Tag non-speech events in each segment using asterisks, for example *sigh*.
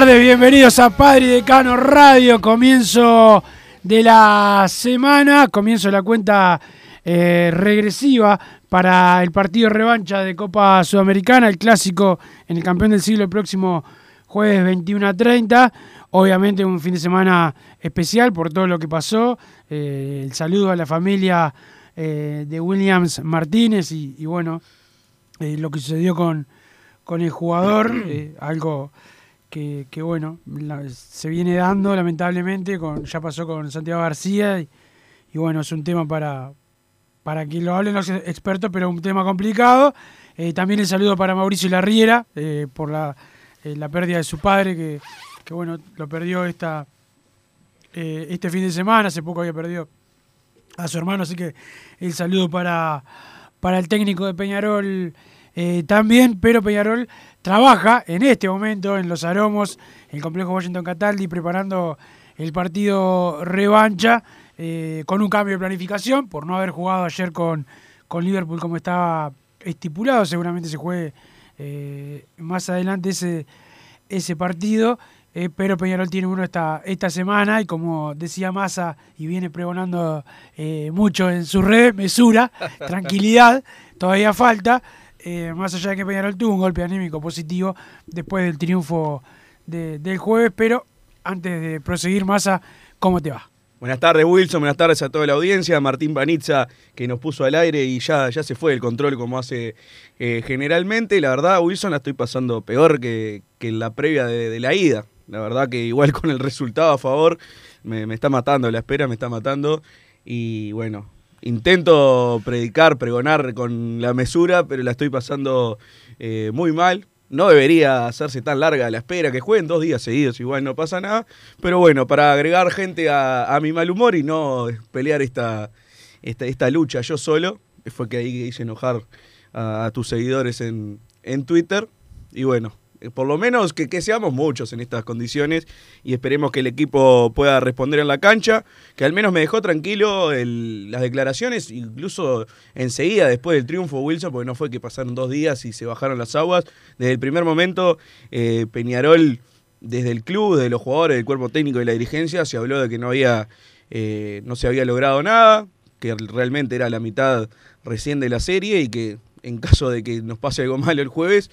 Tardes, bienvenidos a Padre y Decano Radio, comienzo de la semana, comienzo la cuenta eh, regresiva para el partido revancha de Copa Sudamericana, el clásico en el campeón del siglo el próximo jueves 21 a 30. Obviamente un fin de semana especial por todo lo que pasó. Eh, el saludo a la familia eh, de Williams Martínez y, y bueno, lo que sucedió con, con el jugador, algo que, bueno, se viene dando lamentablemente, con, ya pasó con Santiago García y, bueno, es un tema para, para que lo hablen los expertos, pero un tema complicado. Eh, también el saludo para Mauricio Larriera eh, por la, eh, la pérdida de su padre, que, que bueno, lo perdió esta, eh, este fin de semana, hace poco había perdido a su hermano, así que el saludo para, para el técnico de Peñarol también, pero Peñarol trabaja en este momento en Los Aromos, en el complejo Washington Cataldi, preparando el partido revancha eh, con un cambio de planificación por no haber jugado ayer con, con Liverpool como estaba estipulado, seguramente se juegue eh, más adelante ese, ese partido. Eh, pero Peñarol tiene uno esta, esta semana y como decía Massa y viene pregonando mucho en su red, mesura, *laughs* tranquilidad, todavía falta, eh, más allá de que Peñarol tuvo un golpe anímico positivo después del triunfo de- del jueves, pero antes de proseguir Massa, ¿cómo te va? Buenas tardes Wilson, buenas tardes a toda la audiencia, Martín Panizza que nos puso al aire y ya, ya se fue el control como hace eh, generalmente. La verdad Wilson la estoy pasando peor que, que en la previa de, de la ida. La verdad que igual *laughs* con el resultado a favor me, me está matando, la espera me está matando y bueno, intento predicar, pregonar con la mesura, pero la estoy pasando eh, muy mal. No debería hacerse tan larga la espera, que jueguen dos días seguidos, igual no pasa nada. Pero bueno, para agregar gente a, mi mal humor y no pelear esta, esta, esta lucha yo solo, fue que ahí hice enojar a, a tus seguidores en, en Twitter. Y bueno, por lo menos que, seamos muchos en estas condiciones y esperemos que el equipo pueda responder en la cancha, que al menos me dejó tranquilo las declaraciones, incluso enseguida después del triunfo Wilson, porque no fue que pasaron dos días y se bajaron las aguas. Desde el primer momento, eh, Peñarol, desde el club, de los jugadores, del cuerpo técnico y la dirigencia, se habló de que no había, eh, no se había logrado nada, que realmente era la mitad recién de la serie y que en caso de que nos pase algo *laughs* malo el jueves,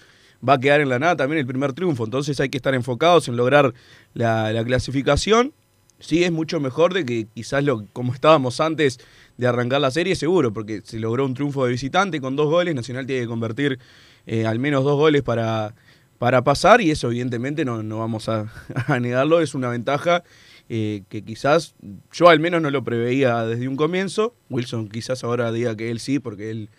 va a quedar en la nada también el primer triunfo. Entonces hay que estar enfocados en lograr la, la clasificación. Sí, es mucho mejor de que quizás lo, como estábamos antes de arrancar la serie, seguro, porque se logró un triunfo de visitante con dos goles. Nacional tiene que convertir eh, al menos dos goles para, para pasar y eso evidentemente no, no vamos a, *laughs* a negarlo. Es una ventaja eh, que quizás yo al menos no lo preveía desde un comienzo. Wilson quizás ahora diga que él sí, porque él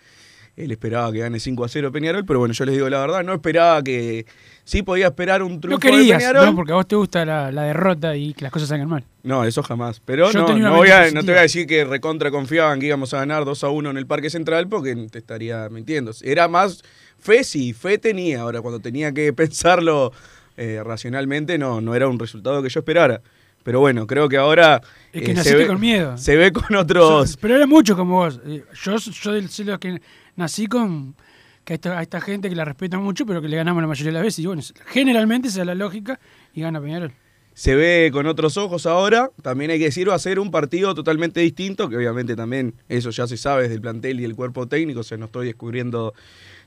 él esperaba que gane 5 a 0 Peñarol, pero bueno, yo les digo la verdad, no esperaba que. Sí podía esperar un No triunfo de querías, Peñarol. ¿no? Porque a vos te gusta la, la derrota y que las cosas salgan mal. No, eso jamás. Pero Yo no, no, voy mente a, no te voy a decir que recontra confiaban que íbamos a ganar 2 a 1 en el Parque Central porque te estaría mintiendo. Era más fe, sí, fe tenía. Ahora, cuando tenía que *laughs* pensarlo eh, racionalmente, no, no era un resultado que yo esperara. Pero bueno, creo que ahora Es que eh, se, naciste ve, con miedo. se ve con otros... Pero era mucho como vos. Eh, Yo yo del sé los que nací con que a esta, esta gente que la respeto mucho, pero que le ganamos la mayoría de las veces. Y bueno, generalmente esa es la lógica y gana Peñarol. se ve con otros ojos ahora. También hay que decir, va a ser un partido totalmente distinto, que obviamente también eso ya se sabe desde el plantel y el cuerpo técnico, o sea, no estoy descubriendo,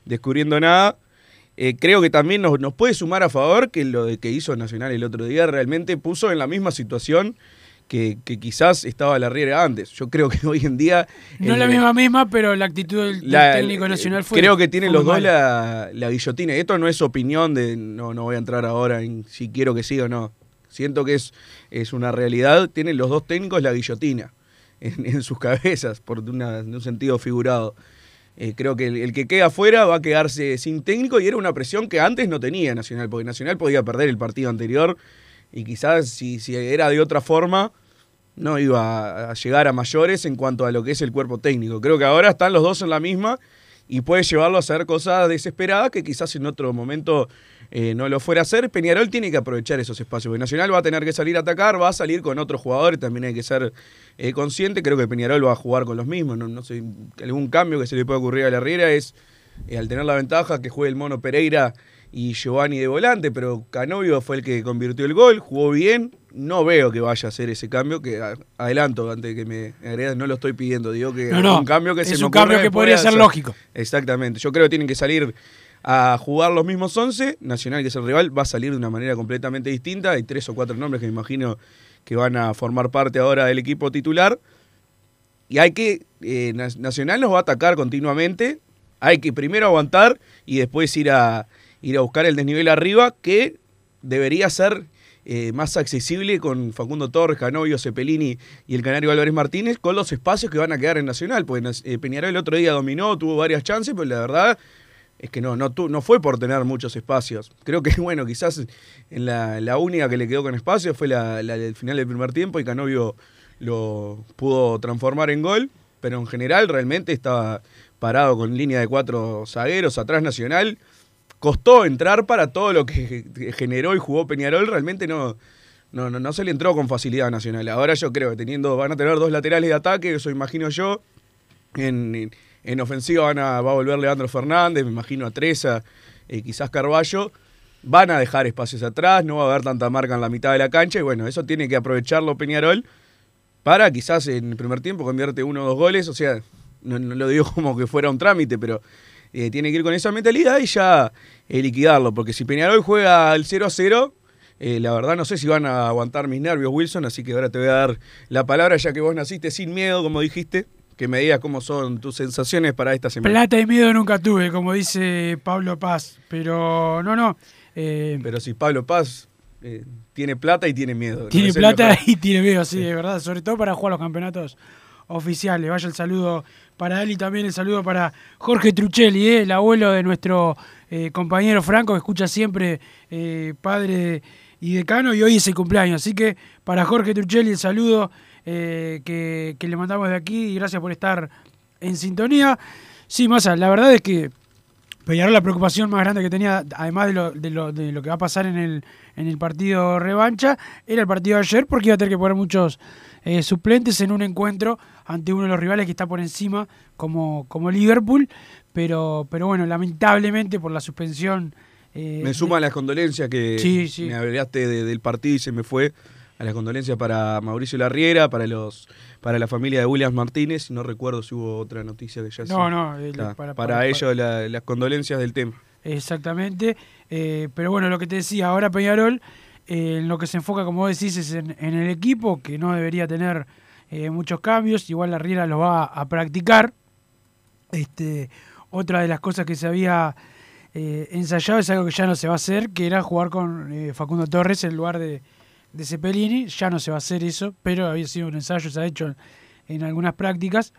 descubriendo nada. Eh, creo que también nos, nos puede sumar a favor que lo de que hizo Nacional el otro día realmente puso en la misma situación que, que quizás estaba la Riera antes. Yo creo que *laughs* hoy en día... No eh, la misma misma, pero la actitud del, la- técnico nacional fue. Creo que tienen los dos la, la guillotina. Esto no es opinión de. No, no voy a entrar ahora en si quiero que siga o no. Siento que es, es una realidad. Tienen los dos técnicos la guillotina *laughs* en, en sus cabezas, por una- de un sentido figurado. Eh, creo que el, el que queda afuera va a quedarse sin técnico y era una presión que antes no tenía Nacional, porque Nacional podía perder el partido anterior y quizás si, si era de otra forma no iba a llegar a mayores en cuanto a lo que es el cuerpo técnico. Creo que ahora están los dos en la misma y puede llevarlo a hacer cosas desesperadas que quizás en otro momento eh, no lo fuera a hacer. Peñarol tiene que aprovechar esos espacios, porque Nacional va a tener que salir a atacar, va a salir con otros jugadores, también hay que ser eh, consciente. Creo que Peñarol va a jugar con los mismos, no, no sé, algún cambio que se le puede ocurrir a la Riera es, eh, al tener la ventaja, que juegue el Mono Pereira y Giovanni de volante, pero Canovio fue el que convirtió el gol, jugó bien. No veo que vaya a hacer ese cambio, que adelanto antes de que me agredas, no lo estoy pidiendo, digo que No, no, un cambio que es se me un cambio que podría ser lógico. Exactamente, yo creo que tienen que salir a jugar los mismos 11, Nacional que es el rival va a salir de una manera completamente distinta, hay tres o cuatro nombres que me imagino que van a formar parte ahora del equipo titular. Y hay que, eh, Na- Nacional nos va a atacar continuamente, hay que primero aguantar y después ir a, ir a buscar el desnivel arriba, que debería ser eh, más accesible con Facundo Torres, Canovio, Cepelini y el Canario Álvarez Martínez, con los espacios que van a quedar en Nacional, Nas- eh, Peñarol el otro día dominó, tuvo varias chances, pero la verdad es que no, no, fue por tener muchos espacios. Creo que, *laughs* bueno, quizás en la, la única que le quedó con espacio fue la, la del final del primer tiempo y Canovio lo pudo transformar en gol, pero en general realmente estaba parado con línea de cuatro zagueros atrás Nacional. Costó entrar para todo lo que generó y jugó Peñarol, realmente no, no, no, no se le entró con facilidad a Nacional. Ahora yo creo que teniendo, van a tener dos laterales de ataque, eso imagino yo. En, en- en ofensiva van a, va a volver Leandro Fernández, me imagino a Treza, eh, quizás Carballo. Van a dejar espacios atrás, no va a haber tanta marca en la mitad de la cancha y bueno, eso tiene que aprovecharlo Peñarol para quizás en el primer tiempo convierte uno o dos goles, o sea, no lo digo *laughs* como que fuera un trámite, pero eh, tiene que ir con esa mentalidad y ya eh, liquidarlo, porque si Peñarol juega al 0 a 0, eh, la verdad no sé si van a aguantar mis nervios, Wilson, así que ahora te voy a dar la palabra, ya que vos naciste sin miedo, como dijiste, que me digas cómo son tus sensaciones para esta semana. Plata y miedo nunca tuve, como dice Pablo Paz. Pero no, no. eh, Pero si Pablo Paz eh, tiene plata y tiene miedo. Tiene el plata y tiene miedo, sí, de verdad. Sobre todo para jugar los campeonatos oficiales. Vaya el saludo para él y también el saludo para Jorge Truchelli, eh, el abuelo de nuestro eh, compañero Franco, que escucha siempre eh, padre y decano, y hoy es el cumpleaños. Así que para Jorge Truchelli el saludo que, le mandamos de aquí y gracias por estar en sintonía. Sí, Massa, la verdad es que Peñarol la preocupación más grande que tenía, además de lo, de lo, de lo que va a pasar en el, en el partido revancha, era el partido de ayer porque iba a tener que poner muchos suplentes en un encuentro ante uno de los rivales que está por encima como, como Liverpool, pero, pero bueno, lamentablemente por la suspensión... eh, Me suman las condolencias que Sí, sí. me hablaste de- del partido y se me fue. A las condolencias para Mauricio Larriera, para los para la familia de Williams Martínez. No recuerdo si hubo otra noticia que ya No, se- no, Está, para- para, para- ellos la- las condolencias del tema. Exactamente. Eh, pero bueno, lo que te decía, ahora Peñarol, eh, en lo que se enfoca, como vos decís, es en, en el equipo, que no debería tener eh, muchos cambios. Igual la Riera lo va a practicar. Este, otra de las cosas que se había eh, ensayado es algo que ya no se va a hacer, que era jugar con eh, Facundo Torres en lugar de, de Cepelini. Ya no se va a hacer eso, pero había sido un ensayo, se ha hecho en, en algunas prácticas.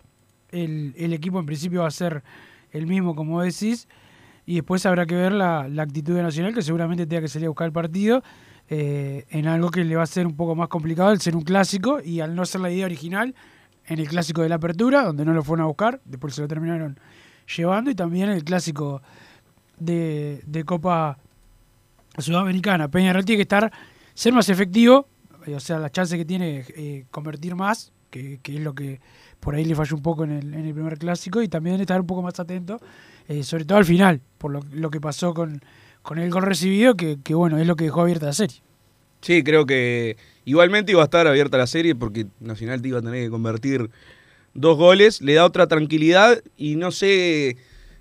El, el equipo en principio va a ser el mismo, como decís. Y después habrá que ver la, la actitud de Nacional, que seguramente tenga que salir a buscar el partido eh, en algo que le va a ser un poco más complicado, al ser un clásico y al no ser la idea original, en el clásico de la apertura, donde no lo fueron a buscar, después se lo terminaron llevando, y también el clásico de, de Copa Sudamericana. Peñarol tiene que estar, ser más efectivo, eh, o sea, la chance que tiene eh, convertir más, que, que es lo que por ahí le falló un poco en el, en el primer clásico, y también estar un poco más atento, eh, sobre todo al final, por lo, lo que pasó con, con el gol recibido, que, que bueno, es lo que dejó abierta la serie. Sí, creo que igualmente iba a estar abierta la serie porque Nacional te iba a tener que convertir dos goles, le da otra tranquilidad y no sé,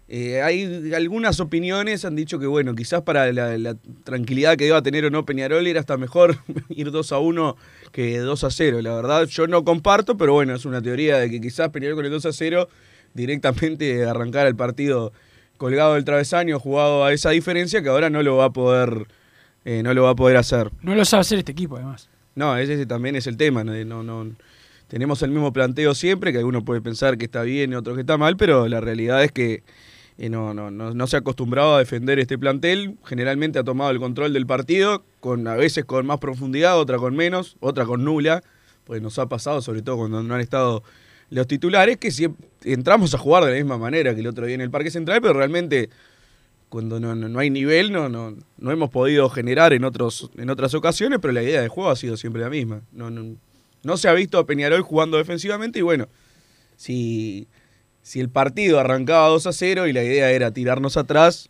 eh, hay algunas opiniones han dicho que bueno, quizás para la, tranquilidad que iba a tener o no Peñarol era hasta mejor *laughs* ir 2 a 1 que 2 a 0. La verdad yo no comparto, pero bueno, es una teoría de que quizás Peñarol con el 2 a 0 directamente arrancara el partido colgado del travesaño, jugado a esa diferencia que ahora no lo va a poder eh, no lo va a poder hacer. No lo sabe hacer este equipo, además. No, ese también es el tema. No, no, tenemos el mismo planteo siempre, que alguno puede pensar que está bien y otro que está mal, pero la realidad es que eh, no, no, no, no se ha acostumbrado a defender este plantel. Generalmente ha tomado el control del partido, con a veces con más profundidad, otra con menos, otra con nula. Pues nos ha pasado, sobre todo cuando no han estado los titulares, que si entramos a jugar de la misma manera que el otro día en el Parque Central, pero realmente cuando no, no, no, hay nivel, no, no, no hemos podido generar en, otros, en otras ocasiones, pero la idea de juego ha sido siempre la misma. No, no, no se ha visto a Peñarol jugando defensivamente y bueno, si, si el partido arrancaba 2 a 0 y la idea era tirarnos atrás,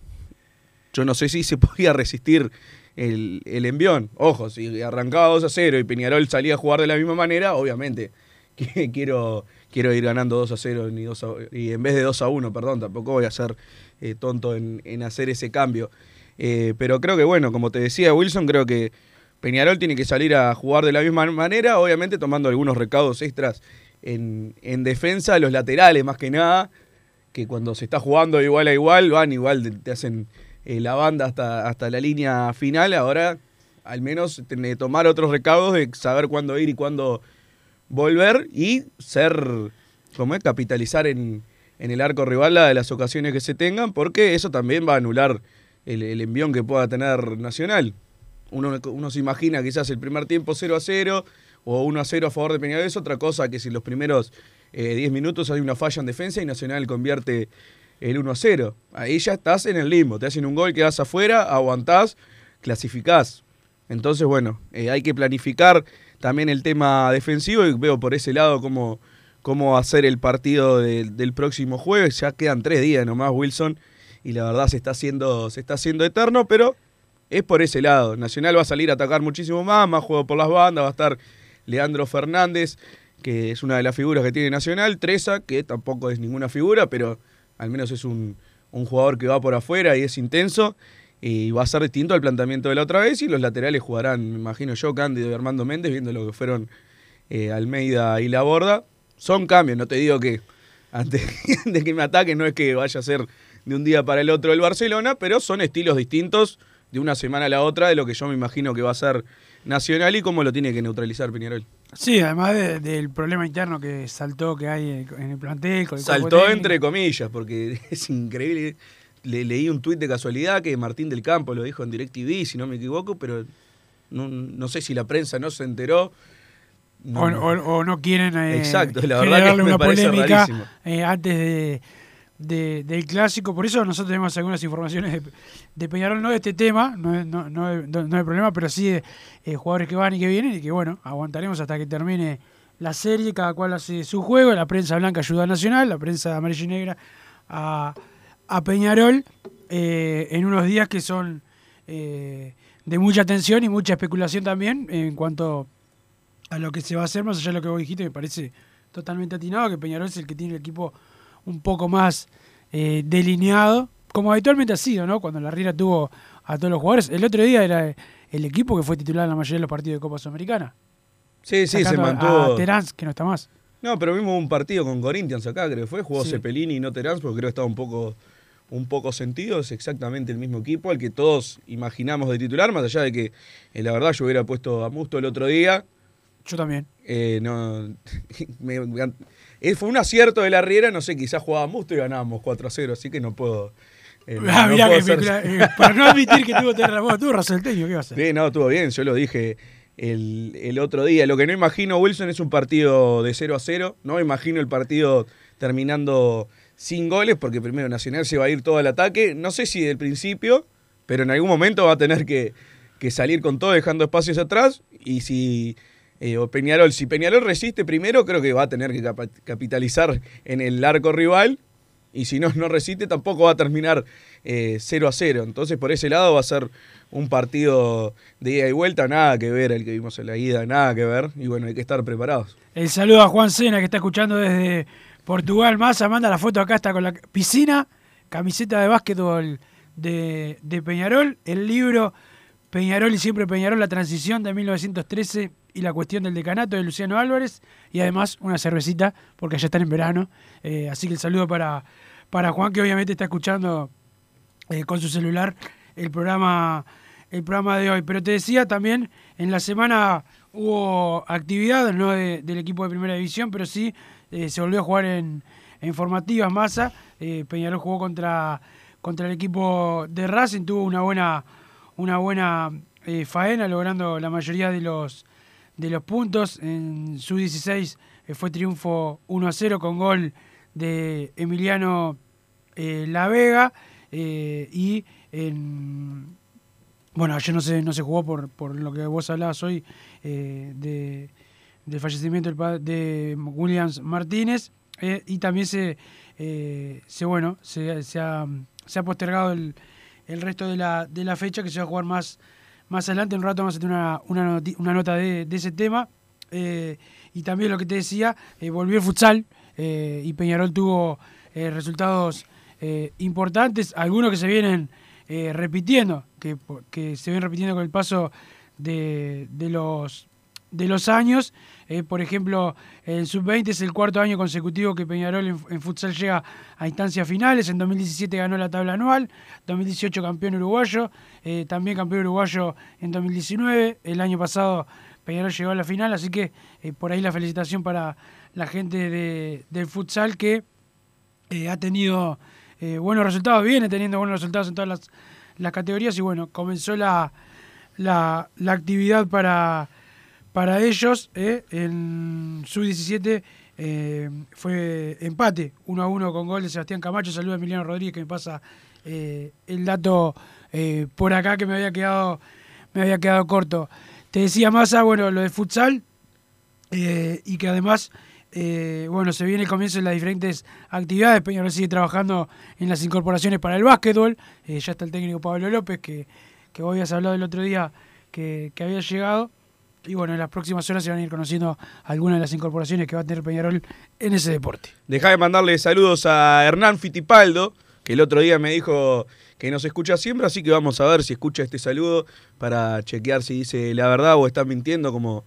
yo no sé si se *laughs* podía resistir el, el envión. Ojo, si arrancaba 2 a 0 y Peñarol salía a jugar de la misma manera, obviamente *laughs* quiero, quiero ir ganando 2 a 0 y, 2 a, y en vez de 2 a 1, perdón, tampoco voy a ser eh, tonto en, hacer ese cambio. Eh, pero creo que, bueno, como te decía Wilson, creo que Peñarol tiene que salir a jugar de la misma manera, obviamente tomando algunos recaudos extras en, en defensa, los laterales más que nada, que cuando se está jugando igual a igual, van igual, te, hacen eh, la banda hasta, hasta la línea final, ahora al menos tomar otros recaudos de saber cuándo ir y cuándo volver y ser, como es, capitalizar en, en el arco rival de las ocasiones que se tengan, porque eso también va a anular el, el envión que pueda tener Nacional. Uno, uno, se imagina quizás el primer tiempo 0 a 0 o 1 a 0 a favor de Peñarol, es otra cosa que si en los primeros eh, 10 minutos hay una falla en defensa y Nacional convierte el 1 a 0. Ahí ya estás en el limbo, te hacen un gol, quedas afuera, aguantás, clasificás. Entonces, bueno, eh, hay que planificar también el tema defensivo y veo por ese lado cómo, cómo hacer el partido de, del próximo jueves. Ya quedan tres días nomás, Wilson, y la verdad se está haciendo, se está haciendo eterno, pero es por ese lado. Nacional va a salir a atacar muchísimo más, más juego por las bandas, va a estar Leandro Fernández, que es una de las figuras que tiene Nacional, Treza, que tampoco es ninguna figura, pero al menos es un, un jugador que va por afuera y es intenso y va a ser distinto al planteamiento de la otra vez y los laterales jugarán, me imagino yo, Cándido y Armando Méndez, viendo lo que fueron eh, Almeida y La Borda. Son cambios, no te digo que antes *laughs* de que me ataquen no es que vaya a ser de un día para el otro el Barcelona, pero son estilos distintos de una semana a la otra de lo que yo me imagino que va a ser Nacional y cómo lo tiene que neutralizar Peñarol. Sí, además del de, problema interno que saltó que hay en el plantel. Con el saltó entre comillas, porque *laughs* es increíble le, leí un tuit de casualidad que Martín del Campo lo dijo en DirecTV, si no me equivoco, pero no, no sé si la prensa no se enteró. No, o, o, o, no quieren eh, Exacto, la verdad que me una parece polémica eh, antes de, de, del clásico. Por eso nosotros tenemos algunas informaciones de, de Peñarol, no de este tema, no, no, no, no hay problema, pero sí de eh, jugadores que van y que vienen y que bueno, aguantaremos hasta que termine la serie, cada cual hace su juego, la prensa blanca ayuda a Nacional, la prensa amarilla y negra a a Peñarol eh, en unos días que son eh, de mucha tensión y mucha especulación también en cuanto a lo que se va a hacer, más allá de lo que vos dijiste, me parece totalmente atinado, que Peñarol es el que tiene el equipo un poco más eh, delineado, como habitualmente ha sido, ¿no? Cuando la Riera tuvo a todos los jugadores. El otro día era el equipo que fue titular en la mayoría de los partidos de Copa Sudamericana. Sí, sí, se mantuvo. A Terán, que no está más. No, pero vimos un partido con Corinthians acá, creo que fue, jugó Sí. Cepelini y no Terán, porque creo que estaba un poco un poco sentido, es exactamente el mismo equipo al que todos imaginamos de titular, más allá de que eh, la verdad yo hubiera puesto a Musto el otro día, Yo también. Eh, no, *laughs* me- me- eh, fue un acierto de la Riera, no sé, quizás jugábamos musto y ganábamos 4 a 0, así que no puedo. eh, *laughs* no- Ah, mirá que ser- para *laughs* no admitir que tuvo tener Bueno, tuvo técnico, ¿qué va a hacer? Sí, no, estuvo bien, yo lo dije el, el otro día. Lo que no imagino, Wilson, es un partido de 0 a 0. No me imagino el partido terminando sin goles, porque primero Nacional se va a ir todo al ataque. No sé si del principio, pero en algún momento va a tener que, que salir con todo, dejando espacios atrás. Y si eh, Peñarol, si Peñarol resiste primero, creo que va a tener que capitalizar en el arco rival. Y si no, *laughs* no resiste, tampoco va a terminar eh, 0 a 0. Entonces, por ese lado va a ser un partido de ida y vuelta, nada que ver el que vimos en la ida, nada que ver. Y bueno, hay que estar preparados. El saludo a Juan Sena que está escuchando desde Portugal. Massa manda la foto acá, está con la piscina, camiseta de básquetbol de, Peñarol, el libro Peñarol y siempre Peñarol, la transición de 1913 y la cuestión del decanato de Luciano Álvarez y además una cervecita porque ya están en verano. Eh, así que el saludo para, para Juan que obviamente está escuchando eh, con su celular el programa, el programa de hoy. Pero te decía también, en la semana hubo actividad, no de- del equipo de primera división, pero sí eh, se volvió a jugar en, en formativas masa. Eh, Peñarol jugó contra, contra el equipo de Racing, tuvo una buena, una buena eh, faena, logrando la mayoría de los, de los puntos. En su 16 eh, fue triunfo 1 a 0 con gol de Emiliano La Vega. y en, bueno, ayer no se, no se jugó por, por lo que vos hablabas hoy de, del fallecimiento de Williams Martínez. eh, y también se, eh, bueno, se, ha, se ha postergado el, el resto de la, de la fecha que se va a jugar más, más adelante. En un rato vamos a tener una, una, nota de, ese tema. Eh, y también lo que te decía, volvió el futsal y Peñarol tuvo resultados importantes, algunos que se vienen repitiendo, que, que se vienen repitiendo con el paso de, de los de los años. Eh, por ejemplo, el sub-20 es el cuarto año consecutivo que Peñarol en, futsal llega a instancias finales. En 2017 ganó la tabla anual, 2018 campeón uruguayo, eh, también campeón uruguayo en 2019. El año pasado Peñarol llegó a la final, así que eh, por ahí la felicitación para la gente de- del futsal que ha tenido buenos resultados, viene teniendo buenos resultados en todas las, las categorías y bueno, comenzó la, la, la actividad para, para ellos. eh, en sub-17 eh, fue empate 1 a 1 con gol de Sebastián Camacho. Saludo a Emiliano Rodríguez que me pasa eh, el dato eh, por acá que me había quedado, me había quedado corto. Te decía Massa, bueno, lo de futsal y que además, bueno, se viene el comienzo de las diferentes actividades. Peñarol sigue trabajando en las incorporaciones para el básquetbol. Ya está el técnico Pablo López, que, que vos habías hablado el otro día que, que había llegado. Y bueno, en las próximas horas se van a ir conociendo algunas de las incorporaciones que va a tener Peñarol en ese deporte. Dejá de mandarle saludos a Hernán Fitipaldo, que el otro día me dijo que nos escucha siempre, así que vamos a ver si escucha este saludo para chequear si dice la verdad o está mintiendo como,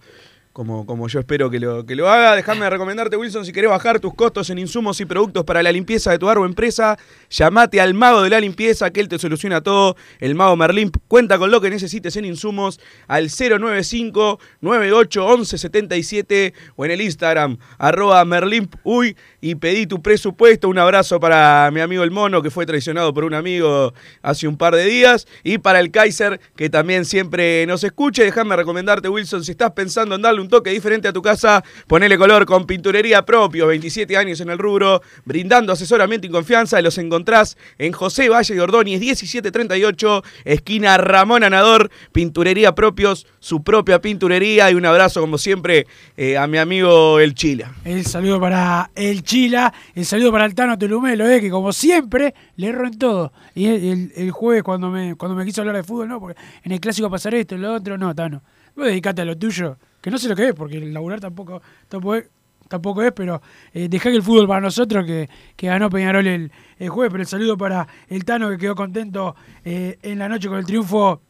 como, como yo espero que lo, que lo haga. Déjame recomendarte, Wilson, si querés bajar tus costos en insumos y productos para la limpieza de tu hogar o empresa, llamate al mago de la limpieza, que él te soluciona todo. El mago Merlín cuenta con lo que necesites en insumos al 095-981177 o en el Instagram, arroba merlimpuy y pedí tu presupuesto. Un abrazo para mi amigo el mono, que fue traicionado por un amigo hace un par de días, y para el Kaiser, que también siempre nos escucha. Déjame recomendarte, Wilson, si estás pensando en darle un toque diferente a tu casa, ponele color con pinturería propio, 27 años en el rubro, brindando asesoramiento y confianza. Los encontrás en José Valle de Ordóñez, 1738, esquina Ramón Anador, pinturería propios, su propia pinturería. Y un abrazo, como siempre, eh, a mi amigo El Chila. El saludo para el Chila, el saludo para el Tano Telumelo, eh, que como siempre le erro en todo. Y el, jueves cuando me, cuando me quiso hablar de fútbol, no, porque en el clásico pasar esto, lo otro, no, Tano. Vos dedicate a lo tuyo, que no sé lo que es, porque el laburar tampoco, tampoco es, tampoco es pero eh, que el fútbol para nosotros, que, que ganó Peñarol el, el jueves, pero el saludo para el Tano que quedó contento eh, en la noche con el triunfo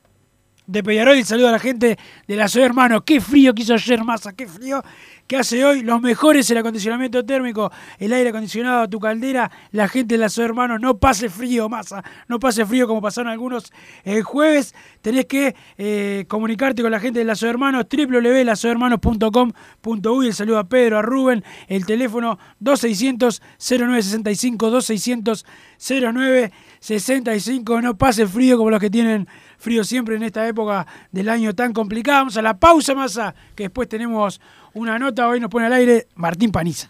de Peñarol y saludo a la gente de la Ciudad Hermano. Qué frío que hizo ayer, masa, qué frío que hace hoy. Los mejores el acondicionamiento térmico, el aire acondicionado, tu caldera. La gente de la Ciudad Hermano, no pase frío, masa, no pase frío como pasaron algunos el jueves. Tenés que eh, comunicarte con la gente de la Ciudad Hermanos, www.lasohermanos.com.uy. El saludo a Pedro, a Rubén, el teléfono 2600 0965 2600 0965. No pase frío como los que tienen frío siempre en esta época del año tan complicada. Vamos a la pausa, masa, que después tenemos una nota. Hoy nos pone al aire Martín Paniza.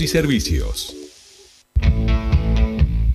y servicios.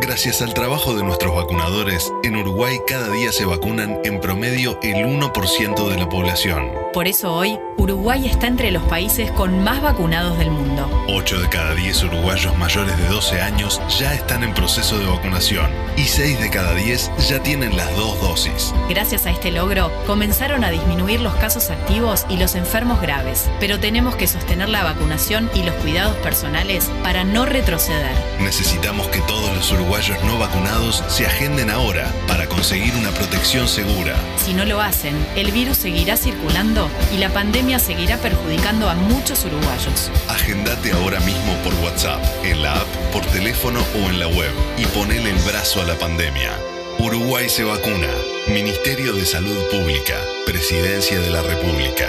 Gracias al trabajo de nuestros vacunadores, en Uruguay cada día se vacunan en promedio el 1% de la población. Por eso hoy, Uruguay está entre los países con más vacunados del mundo. 8 de cada 10 uruguayos mayores de 12 años ya están en proceso de vacunación y 6 de cada 10 ya tienen las dos dosis. Gracias a este logro, comenzaron a disminuir los casos activos y los enfermos graves, pero tenemos que sostener la vacunación y los cuidados personales para no retroceder. Necesitamos que todos los uruguayos no vacunados se agenden ahora para conseguir una protección segura. Si no lo hacen, el virus seguirá circulando y la pandemia seguirá perjudicando a muchos uruguayos. Agendate ahora mismo por WhatsApp, en la app, por teléfono o en la web y ponele el brazo a la pandemia. Uruguay se vacuna. Ministerio de Salud Pública. Presidencia de la República.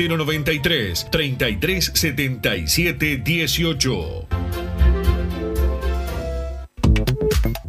093 3377 18.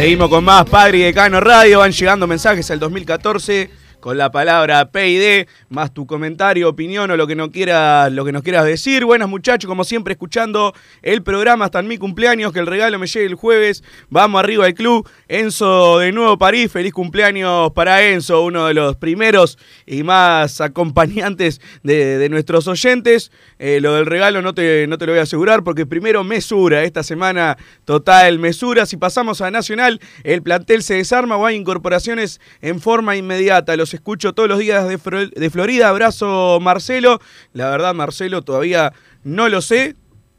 Seguimos con más Padre y Decano Radio. Van llegando mensajes al 2014 con la palabra PID, más tu comentario, opinión o lo que, no quieras, lo que nos quieras decir. Buenas muchachos, como siempre, escuchando el programa hasta en mi cumpleaños, que el regalo me llegue el jueves. Vamos arriba al club. Enzo de Nuevo París, feliz cumpleaños para Enzo, uno de los primeros y más acompañantes de, nuestros oyentes. Eh, lo del regalo no te, no te lo voy a asegurar porque primero mesura, esta semana total mesura. Si pasamos a Nacional, el plantel se desarma o hay incorporaciones en forma inmediata. Los escucho todos los días de, de Florida. Abrazo Marcelo. La verdad, Marcelo, todavía no lo sé.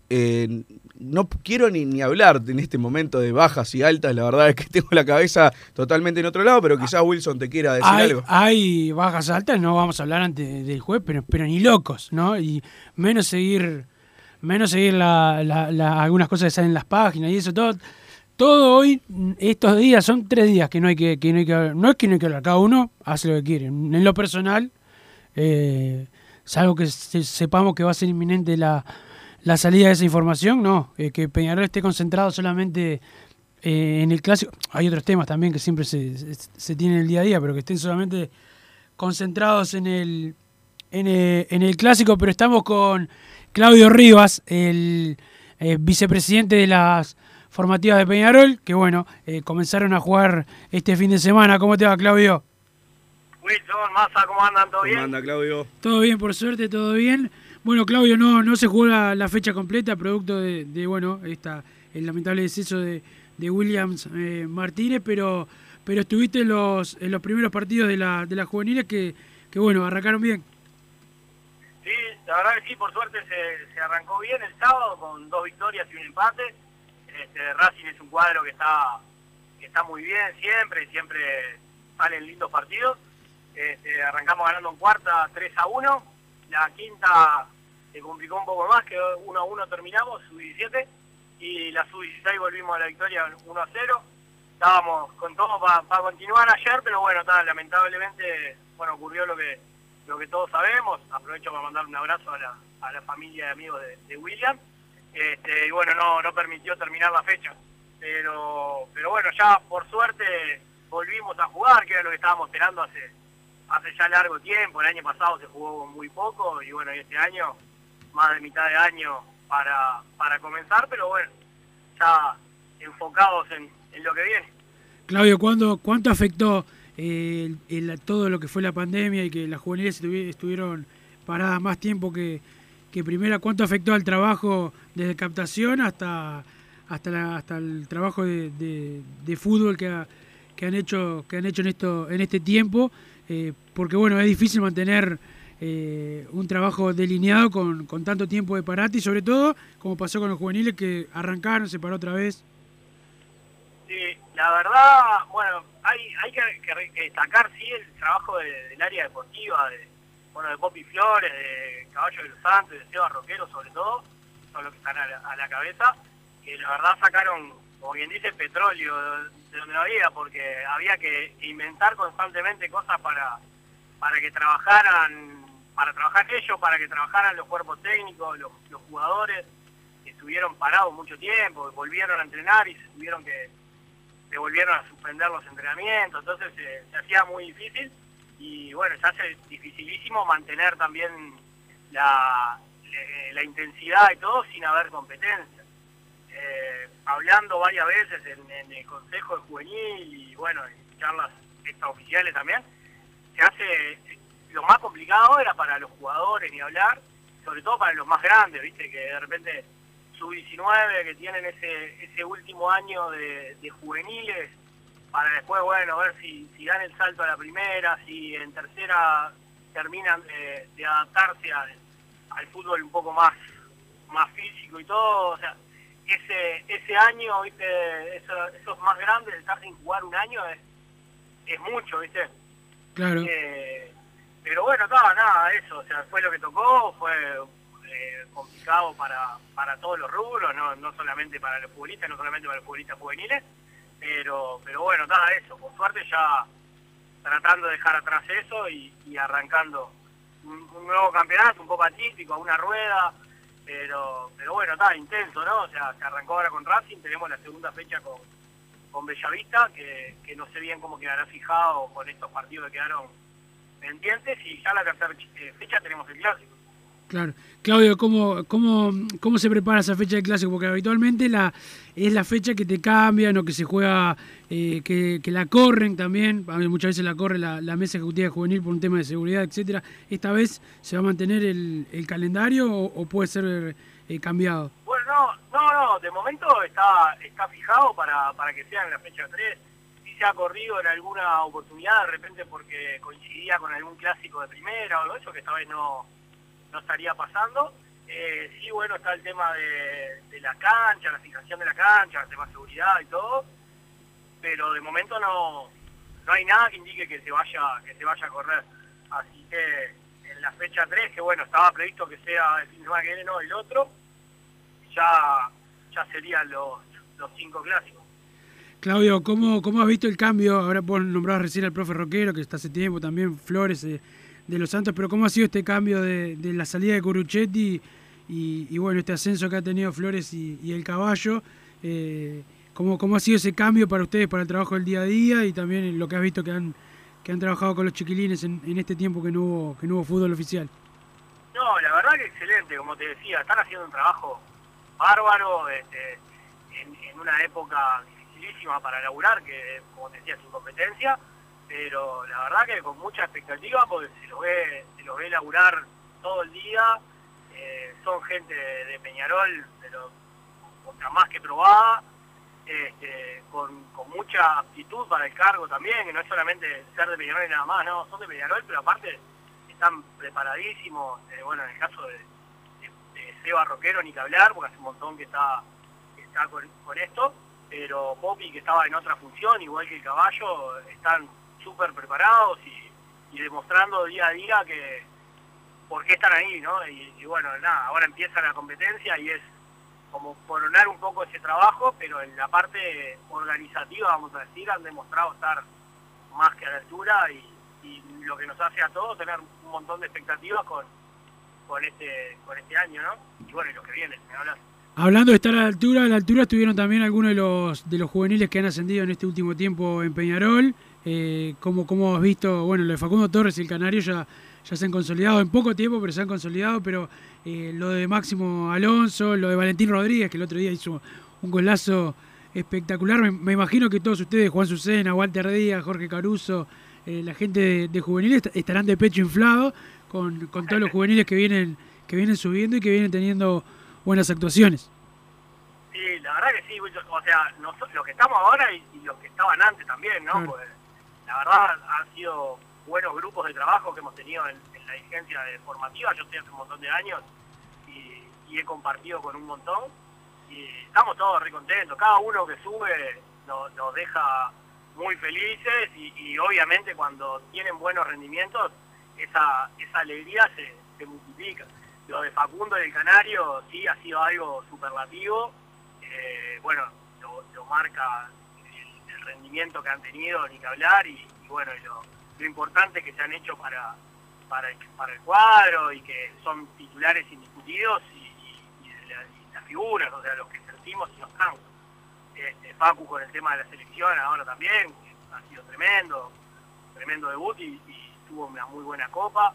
Eh, no quiero ni, ni hablar en este momento de bajas y altas. La verdad es que *laughs* tengo la cabeza totalmente en otro lado, pero quizás Wilson te quiera decir Hay, algo. hay bajas altas, no vamos a hablar antes del juez, pero, pero ni locos, ¿no? Y menos seguir, menos seguir la- la- la- algunas cosas que salen en las páginas y eso, todo. Todo hoy, estos días, son tres días que no hay que, que no hay que hablar. No es que no hay que hablar, cada uno hace lo que quiere. En lo personal, eh, salvo que se- sepamos que va a ser inminente la, la salida de esa información, no. Eh, que Peñarol esté concentrado solamente eh, en el clásico. Hay otros temas también que siempre se, se, se tienen en el día a día, pero que estén solamente concentrados en el, en el, en el clásico. Pero estamos con Claudio Rivas, el eh, vicepresidente de las formativas de Peñarol, que bueno, eh, comenzaron a jugar este fin de semana. ¿Cómo te va, Claudio? Wilson, Massa, ¿cómo andan? ¿Todo bien? ¿Cómo anda, Claudio? Todo bien, por suerte, todo bien. Bueno, Claudio, no, no se jugó la, la fecha completa, producto de, de, bueno, esta, el lamentable deceso de, de Williams eh, Martínez, pero, pero estuviste en los, en los primeros partidos de, la, de las juveniles que, que, bueno, arrancaron bien. Sí, la verdad que sí, por suerte se, se arrancó bien el sábado con dos victorias y un empate. Este, Racing es un cuadro que está que está muy bien siempre, siempre salen lindos partidos. Este, arrancamos ganando en cuarta 3 a 1, la quinta se complicó un poco más, que 1 a 1 terminamos, sub-17, y la sub-16 volvimos a la victoria 1 a 0. Estábamos con todo para continuar ayer, pero bueno, ta, lamentablemente bueno ocurrió lo que lo que todos sabemos. Aprovecho para mandar un abrazo a la, a la familia y amigos de, de William. Este, y bueno, no, no permitió terminar la fecha. Pero, pero bueno, ya por suerte volvimos a jugar, que era lo que estábamos esperando hace, hace ya largo tiempo. El año pasado se jugó muy poco y bueno, y este año más de mitad de año para, para comenzar, pero bueno, ya enfocados en, en lo que viene. Claudio, ¿cuándo, ¿cuánto afectó eh, el- todo lo que fue la pandemia y que las juveniles estuvi- estuvieron paradas más tiempo que, que primera? ¿Cuánto afectó al trabajo desde captación hasta hasta, la- hasta el trabajo de, de- fútbol que, ha- que han hecho que han hecho en esto en este tiempo? Eh, porque bueno, es difícil mantener eh, un trabajo delineado con, con tanto tiempo de parate y sobre todo, como pasó con los juveniles que arrancaron, se paró otra vez. Sí, la verdad, bueno, hay, hay que, que destacar, sí, el trabajo de- del área deportiva, de, bueno, de Popi Flores, de Caballo de los Santos, de Seba Roquero sobre todo, son los que están a la, a la cabeza, que la verdad sacaron, como quien dice, petróleo de, de donde no había, porque había que inventar constantemente cosas para, para que trabajaran, para trabajar ellos, para que trabajaran los cuerpos técnicos, los, jugadores, que estuvieron parados mucho tiempo, volvieron a entrenar y se tuvieron que, se volvieron a suspender los entrenamientos, entonces eh, se hacía muy difícil y bueno, se hace dificilísimo mantener también la, la intensidad y todo sin haber competencia. Eh, hablando varias veces en, en el Consejo de Juvenil y bueno, en charlas extraoficiales también, se hace, lo más complicado era para los jugadores ni hablar, sobre todo para los más grandes, viste, que de repente sub-19 que tienen ese ese último año de, de juveniles para después, bueno, ver si, si dan el salto a la primera, si en tercera terminan de, de adaptarse al, al fútbol un poco más más físico y todo, o sea, ese ese año, viste, eso- esos más grandes, estar sin jugar un año es, es mucho, viste. Claro. Eh, pero bueno, nada, nada, eso, o sea, fue lo que tocó, fue eh, complicado para, para todos los rubros, no, no solamente para los futbolistas, no solamente para los futbolistas juveniles, pero, pero bueno, nada, eso, por suerte ya tratando de dejar atrás eso y, arrancando un, nuevo campeonato, un poco atípico, una rueda, pero, pero bueno, está intenso, ¿no? O sea, se arrancó ahora con Racing, tenemos la segunda fecha con, con Bellavista, que, que no sé bien cómo quedará fijado con estos partidos que quedaron pendientes, y ya la tercera eh, fecha tenemos el clásico. Claro. Claudio, ¿cómo, cómo, ¿cómo se prepara esa fecha de clásico? Porque habitualmente la, es la fecha que te cambian o que se juega, eh, que, la corren también. Muchas veces la corre la, mesa ejecutiva juvenil por un tema de seguridad, etcétera. ¿Esta vez se va a mantener el, calendario o, puede ser eh, cambiado? Bueno, no, no, no, de momento está está fijado para, para que sea en la fecha 3. Sí se ha corrido en alguna oportunidad, de repente porque coincidía con algún clásico de primera o algo eso, que esta vez no, no estaría pasando. Eh, sí, bueno, está el tema de, la cancha, la fijación de la cancha, el tema de seguridad y todo, pero de momento no, no hay nada que indique que se vaya que se vaya a correr. Así que en la fecha 3, que bueno, estaba previsto que sea el fin de semana que viene, no el otro, ya ya serían los, los cinco clásicos. Claudio, ¿cómo, ¿cómo has visto el cambio? Ahora vos nombrabas recién al profe Roquero, que está hace tiempo, también Flores eh, de los Santos, pero ¿cómo ha sido este cambio de, de la salida de Curuchetti y, y, bueno, este ascenso que ha tenido Flores y, el caballo? Eh, ¿cómo, ¿Cómo ha sido ese cambio para ustedes, para el trabajo del día a día y también lo que has visto que han, que han trabajado con los chiquilines en, en este tiempo que no, hubo, que no hubo fútbol oficial? No, la verdad que excelente, como te decía, están haciendo un trabajo bárbaro este, en, en una época dificilísima para laburar, que como te decía, sin competencia, pero la verdad que con mucha expectativa porque se los ve, se los ve laburar todo el día, eh, son gente de, Peñarol, pero otra más que probada, este, con, mucha aptitud para el cargo también, que no es solamente ser de Peñarol y nada más, no, son de Peñarol, pero aparte están preparadísimos, eh, bueno, en el caso de, Seba Roquero ni que hablar, porque hace un montón que está, con, esto, pero Popi, que estaba en otra función, igual que el caballo, están súper preparados y demostrando día a día que por qué están ahí, ¿no? Y, bueno, nada, ahora empieza la competencia y es como coronar un poco ese trabajo, pero en la parte organizativa, vamos a decir, han demostrado estar más que a la altura y, lo que nos hace a todos tener un montón de expectativas con, con este con este año, ¿no? Y bueno, y lo que viene, me hablas. Hablando de estar a la altura, a la altura estuvieron también algunos de los de los juveniles que han ascendido en este último tiempo en Peñarol. Eh, ¿cómo, ¿Cómo has visto? Bueno, lo de Facundo Torres el Canario ya, ya se han consolidado en poco tiempo, pero se han consolidado. Pero eh, lo de Máximo Alonso, lo de Valentín Rodríguez, que el otro día hizo un golazo espectacular. Me, me imagino que todos ustedes, Juan Sucena, Walter Díaz, Jorge Caruso, eh, la gente de, de juveniles est- estarán de pecho inflado con, con todos los juveniles que vienen que vienen subiendo y que vienen teniendo buenas actuaciones. Sí, la verdad que sí, o sea, nosotros, los que estamos ahora y, y los que estaban antes también, ¿no? Claro. Pues, la verdad han sido buenos grupos de trabajo que hemos tenido en, la dirigencia de formativa, yo estoy hace un montón de años y, he compartido con un montón. Y estamos todos re contentos, cada uno que sube nos, deja muy felices y, obviamente cuando tienen buenos rendimientos esa, esa alegría se, multiplica. Lo de Facundo y el Canario sí ha sido algo superlativo, eh, bueno, lo, marca el, rendimiento que han tenido, ni que hablar, y, y bueno, lo, lo importante que se han hecho para, para, el, el cuadro y que son titulares indiscutidos y, las figuras, o sea, los que sentimos y nos cansan. Este, con el tema de la selección ahora también, ha sido tremendo, tremendo debut y, tuvo una muy buena copa.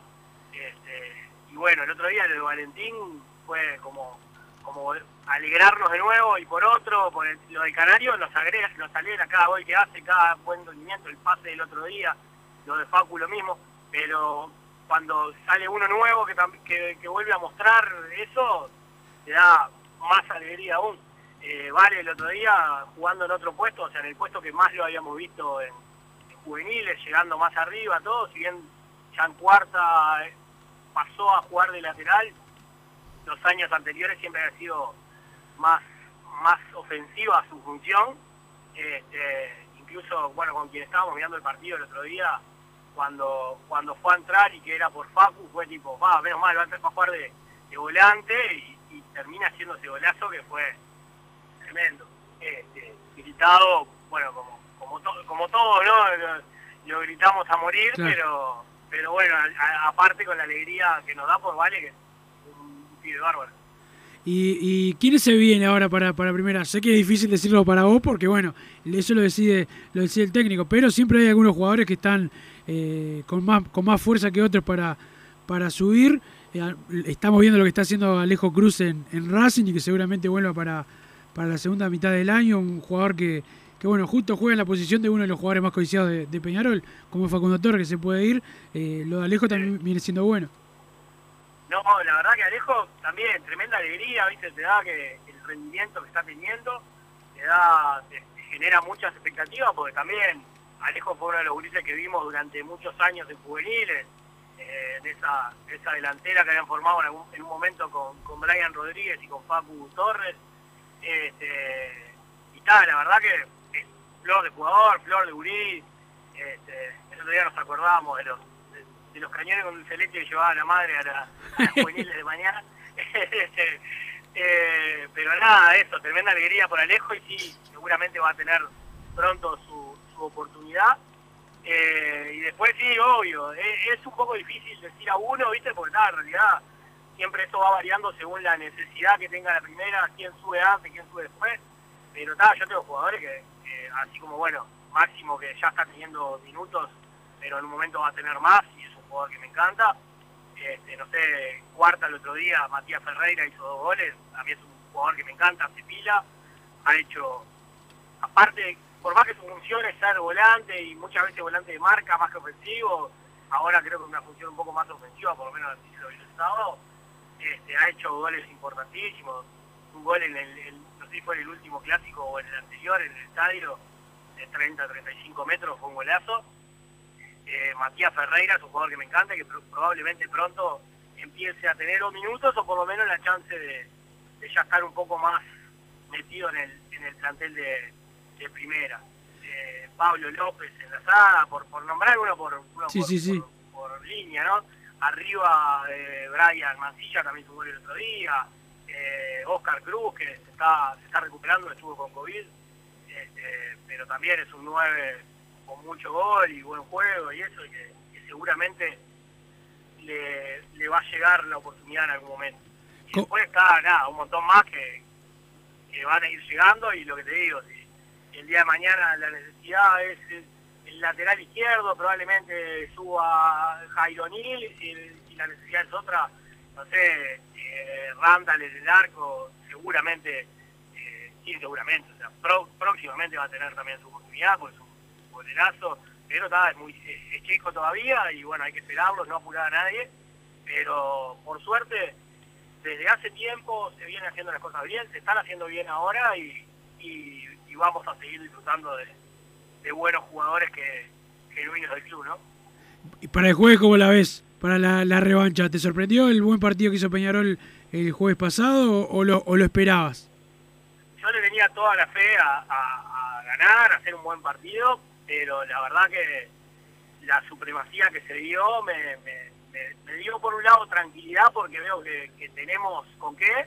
Este, y bueno, el otro día lo de Valentín fue como, como alegrarnos de nuevo y por otro, por el- lo del Canario nos agrega, nos alegra cada gol que hace, cada buen rendimiento, el pase del otro día, lo de Facu lo mismo, pero cuando sale uno nuevo que, que, vuelve a mostrar eso, te da más alegría aún. Eh, vale el otro día jugando en otro puesto, o sea, en el puesto que más lo habíamos visto en, en juveniles, llegando más arriba, todo, si bien ya en cuarta eh, pasó a jugar de lateral, los años anteriores siempre había sido más, más ofensiva su función. Este, incluso, bueno, con quien estábamos mirando el partido el otro día, cuando cuando fue a entrar y que era por Facu, fue tipo, va, menos mal, va a entrar para jugar de, de volante y, y termina haciendo ese golazo que fue tremendo. Este, gritado, bueno, como como, to- como todo, ¿no? Lo, lo gritamos a morir, Claro. pero pero bueno, aparte con la alegría que nos da por Vale, que es un pibe bárbaro. ¿Y, y quiénes se viene ahora para, para primera? Sé que es difícil decirlo para vos porque, bueno, eso lo decide, lo decide el técnico, pero siempre hay algunos jugadores que están eh, con, más, con más fuerza que otros para, para subir. Eh, estamos viendo lo que está haciendo Alejo Cruz en, en Racing y que seguramente vuelva para, para la segunda mitad del año. Un jugador que, que, bueno, justo juega en la posición de uno de los jugadores más codiciados de, de Peñarol, como Facundo Torres, que se puede ir. Eh, lo de Alejo también viene siendo bueno. No, la verdad que Alejo también, tremenda alegría, ¿viste? Te da que el rendimiento que está teniendo, te da, te, te genera muchas expectativas, porque también Alejo fue uno de los gurises que vimos durante muchos años en juveniles, eh, de esa, esa delantera que habían formado en, algún- en un momento con, con Brian Rodríguez y con Facu Torres. Este, y tal, la verdad que es flor de jugador, flor de gurí. Este, el otro día nos acordábamos de los de, de los cañones con el celeste que llevaba la madre a, la, a las *laughs* juveniles de mañana. Este, eh, pero nada, eso, tremenda alegría por Alejo y sí, seguramente va a tener pronto su, oportunidad. Eh, y después sí, obvio, es, es un poco difícil decir a uno, ¿viste? Porque nada, en realidad siempre eso va variando según la necesidad que tenga la primera, quién sube antes, quién sube después. Pero nada, yo tengo jugadores que, que así como bueno, Máximo que ya está teniendo minutos, pero en un momento va a tener más y es un jugador que me encanta. Este, no sé, cuarta el otro día, Matías Ferreira hizo dos goles, a mí es un jugador que me encanta, se pila, ha hecho, aparte, por más que su función es ser volante y muchas veces volante de marca más que ofensivo, ahora creo que una función un poco más ofensiva, por lo menos así lo el sábado, este, ha hecho goles importantísimos, un gol en el, no sé si fue en el último clásico o en el anterior, en el estadio, de 30 35 metros, fue un golazo. Eh, Matías Ferreira es un jugador que me encanta, que pro- probablemente pronto empiece a tener o minutos o por lo menos la chance de, de ya estar un poco más metido en el, en el plantel de, de primera. Eh, Pablo López en la saga, por, por nombrar uno por, uno Sí, por, sí, sí. por línea, ¿no? Arriba eh, Brian Mancilla también jugó el otro día. Eh, Oscar Cruz, que se está, se está recuperando, estuvo con COVID. Este, pero también es un 9 con mucho gol y buen juego y eso, y que, que seguramente le, le va a llegar la oportunidad en algún momento. Y después está, nada, un montón más que, que van a ir llegando y lo que te digo, si el día de mañana la necesidad es el, lateral izquierdo, probablemente suba Jairo Nil, y la necesidad es otra, no sé, eh, Randall en el arco, seguramente, eh, sí, seguramente, o sea, próximamente va a tener también su oportunidad, pues es un bolerazo, pero está, es muy es, todavía y bueno, hay que esperarlo, no apurar a nadie, pero por suerte desde hace tiempo se vienen haciendo las cosas bien, se están haciendo bien ahora y, y vamos a seguir disfrutando de, de buenos jugadores que genuinos del club, ¿no? Y para el jueves, ¿cómo la ves? Para la, la revancha, ¿te sorprendió el buen partido que hizo Peñarol el jueves pasado o, o lo, o lo esperabas? Yo le tenía toda la fe a, a- a ganar, a hacer un buen partido, pero la verdad que la supremacía que se dio me, me- me- me dio por un lado tranquilidad porque veo que, que tenemos con qué,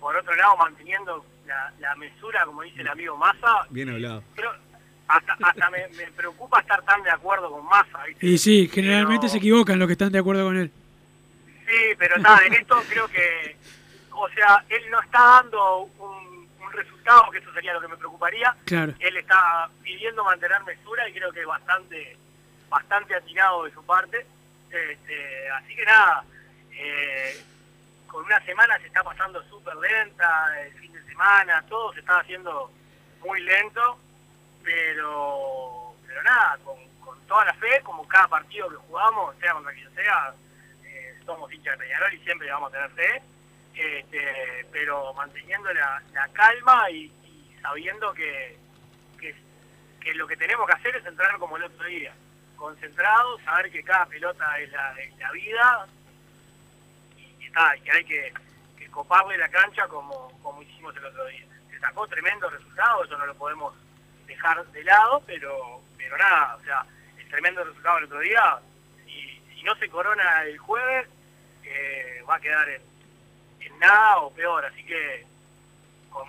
por otro lado manteniendo la, la mesura, como dice el amigo Massa, Bien hablado. pero hasta, hasta me, me preocupa estar tan de acuerdo con Massa, ¿viste? Y sí, generalmente Pero- se equivocan los que están de acuerdo con él. Sí, pero nada, en esto creo que, o sea, él no está dando un, un resultado, que eso sería lo que me preocuparía. Claro. Él está pidiendo mantener mesura y creo que es bastante, bastante atinado de su parte. Este, así que nada, eh, con una semana se está pasando súper lenta, el fin de semana, todo se está haciendo muy lento, pero, pero nada, con, toda la fe, como cada partido que jugamos, sea contra quien sea, eh, somos hinchas de Peñarol y siempre vamos a tener fe, este, pero manteniendo la, la calma y, y sabiendo que, que, lo que tenemos que hacer es entrar como el otro día, concentrados, saber que cada pelota es la, vida y, está, y que hay que coparle la cancha como, como hicimos el otro día. Se sacó tremendo resultado, eso no lo podemos dejar de lado, pero pero nada, o sea, el tremendo resultado del otro día, si, si no se corona el jueves, eh, va a quedar en, en nada o peor, así que con,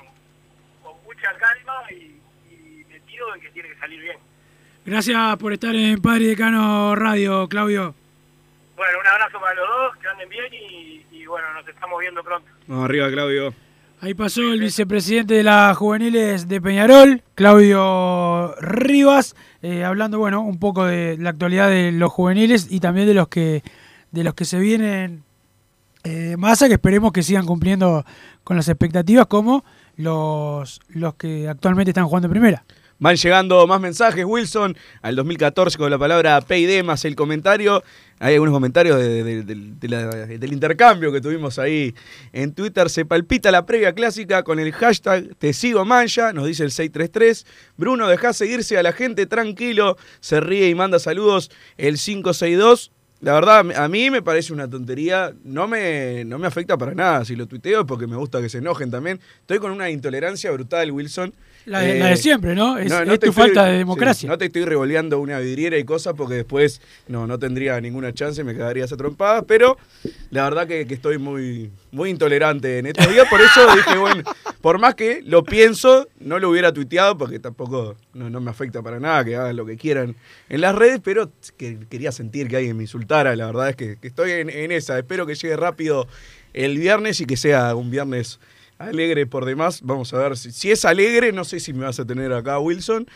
con mucha calma y, y metido en que tiene que salir bien. Gracias por estar en Padre Decano Radio, Claudio. Bueno, un abrazo para los dos, que anden bien y, y bueno, nos estamos viendo pronto. Arriba, Claudio. Ahí pasó el vicepresidente de las juveniles de Peñarol, Claudio Rivas, eh, hablando bueno un poco de la actualidad de los juveniles y también de los que de los que se vienen eh, masa que esperemos que sigan cumpliendo con las expectativas como los los que actualmente están jugando en primera. Van llegando más mensajes, Wilson, al 2014 con la palabra PID más el comentario. Hay algunos comentarios del intercambio que tuvimos ahí en Twitter. Se palpita la previa clásica con el hashtag Te sigo mancha, nos dice el 633. Bruno, dejá seguirse a la gente tranquilo. Se ríe y manda saludos el 562. La verdad, a mí me parece una tontería. No me, no me afecta para nada. Si lo tuiteo es porque me gusta que se enojen también. Estoy con una intolerancia brutal, Wilson. La de- la de siempre, ¿no? Es- es te tu falta de democracia. sí, no te estoy revoleando una vidriera y cosas porque después no, no tendría ninguna chance, me quedaría esa trompada. Pero la verdad que, que estoy muy, muy intolerante en estos días. Por eso dije, bueno, por más que lo pienso, no lo hubiera tuiteado porque tampoco no, no me afecta para nada que hagan lo que quieran en las redes. Pero que, quería sentir que alguien me insultara. La verdad es que, que estoy en, en esa. Espero que llegue rápido el viernes y que sea un viernes alegre por demás. Vamos a ver si, si es alegre, no sé si me vas a tener acá, Wilson.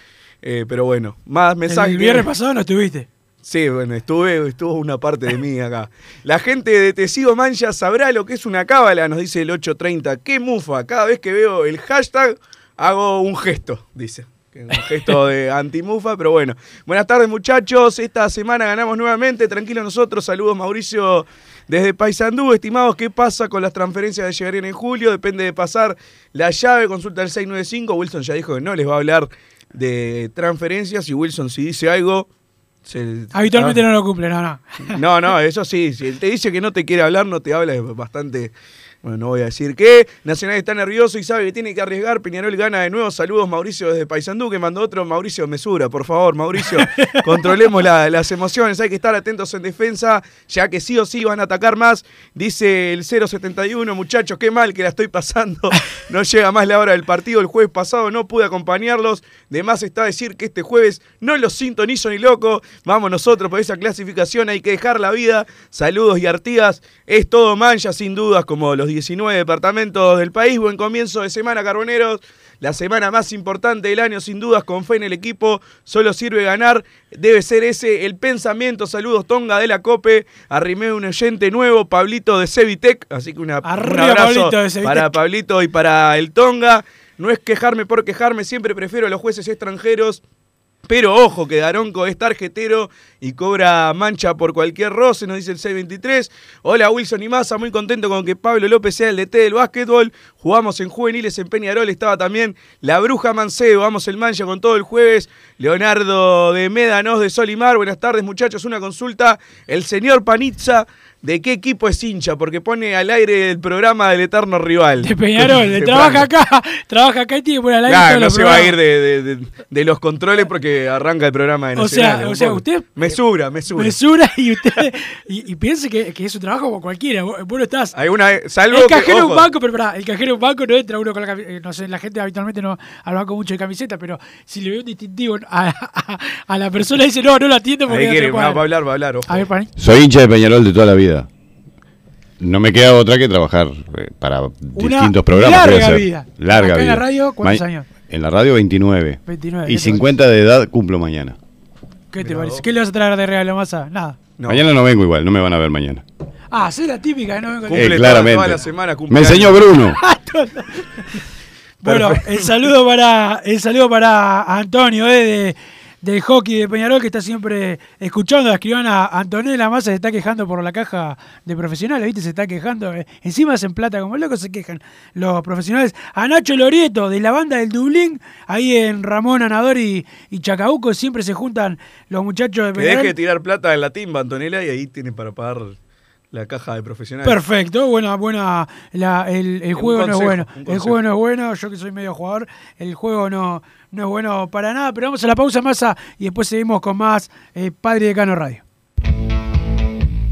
Eh, pero bueno, más mensajes. El viernes pasado no estuviste. Sí, bueno, estuve, estuvo una parte de mí acá. La gente de Te Sigo Mancha sabrá lo que es una cábala, nos dice el 830. ¡Qué mufa! Cada vez que veo el hashtag hago un gesto, dice. Un gesto de antimufa, pero bueno. Buenas tardes, muchachos. Esta semana ganamos nuevamente. Tranquilo nosotros. Saludos, Mauricio, desde Paysandú. Estimados, ¿qué pasa con las transferencias que llegarían en julio? Depende de pasar la llave. Consulta el 695. Wilson ya dijo que no les va a hablar de transferencias. Y Wilson, si dice algo. se- Habitualmente Ah. no lo cumple, no, no. no, no, eso sí. Si él te dice que no te quiere hablar, no te habla, es bastante, Bueno, no voy a decir qué. Nacional está nervioso y sabe que tiene que arriesgar. Peñarol gana de nuevo. Saludos, Mauricio, desde Paysandú, que mandó otro. Mauricio Mesura, por favor, Mauricio. *laughs* controlemos la- las emociones. Hay que estar atentos en defensa, ya que sí o sí van a atacar más. Dice el 071, muchachos, qué mal que la estoy pasando. *laughs* No llega más la hora del partido. El jueves pasado no pude acompañarlos. De más está decir que este jueves no los sintonizo ni loco. Vamos nosotros por esa clasificación. Hay que dejar la vida. Saludos y Artigas. Es todo mancha, sin dudas, como los 19 departamentos del país. Buen comienzo de semana, Carboneros. La semana más importante del año, sin dudas, con fe en el equipo. Solo sirve ganar. Debe ser ese el pensamiento. Saludos, Tonga de la Cope. Arrimé un oyente nuevo, Pablito de Cevitec. Así que una, un abrazo Pablito para Pablito y para el Tonga. No es quejarme por quejarme, siempre prefiero a los jueces extranjeros. Pero ojo, que Daronco es tarjetero y cobra mancha por cualquier roce, nos dice el 623. Hola Wilson y Massa, muy contento con que Pablo López sea el DT del básquetbol. Jugamos en juveniles en Peñarol, estaba también la Bruja Mancebo. Vamos el mancha con todo el jueves. Leonardo de Médanos de Solimar. Buenas tardes muchachos, una consulta. El señor Panizza, ¿de qué equipo es hincha? Porque pone al aire el programa del eterno rival. De Peñarol, *laughs* De trabaja acá, *laughs* trabaja acá y tiene que poner al aire Claro, no se va a ir de, de- de- de los controles porque arranca el programa de O sea, Nacional. o sea, usted- Mesura, mesura. Mesura y usted *laughs* y, y piense que, que es un trabajo como cualquiera. Vos, vos no estás. Hay una, salvo el cajero de un banco, pero pará, el cajero de un banco no entra uno con la camiseta. No sé, la gente habitualmente no al banco mucho de camiseta, pero si le ve un distintivo a, a- a la persona dice no, no la atiendo porque Ahí quiere, va, a hablar, va a hablar. ojo. A ver, Pani. Soy hincha de Peñarol de toda la vida. No me queda otra que trabajar eh, para distintos programas. larga vida. Larga Acá en vida. la radio, ¿cuántos Ma- años? En la radio 29. 29, Y ¿qué te 50 de edad cumplo mañana. ¿Qué te parece? ¿Qué le vas a traer de regalo, masa? Nada. Mañana no vengo igual, no me van a ver mañana. Ah, soy la típica, no vengo Eh, claramente. toda la semana, cumple me enseñó. Bruno. *laughs* Bueno, el saludo para el saludo para Antonio eh, de, del hockey de Peñarol que está siempre escuchando. La escribana Antonella Massa se está quejando por la caja de profesionales, ¿viste? Se está quejando. eh. Encima hacen plata como locos, se quejan los profesionales. A Nacho Lorieto de la banda del Dublín, ahí en Ramón Anador y, y Chacabuco, siempre se juntan los muchachos de Que Peñarol. deje de tirar plata en la timba, Antonella, y ahí tiene para pagar la caja de profesionales. Perfecto, buena, buena. la- el, el juego no es bueno. El juego no es bueno. Yo que soy medio jugador, el juego no, no es bueno para nada. Pero vamos a la pausa masa y después seguimos con más eh, Padre de Cano Radio.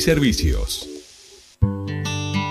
servicios.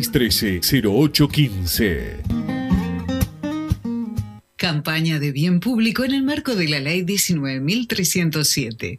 2613-0815. Campaña de bien público en el marco de la Ley 19.307.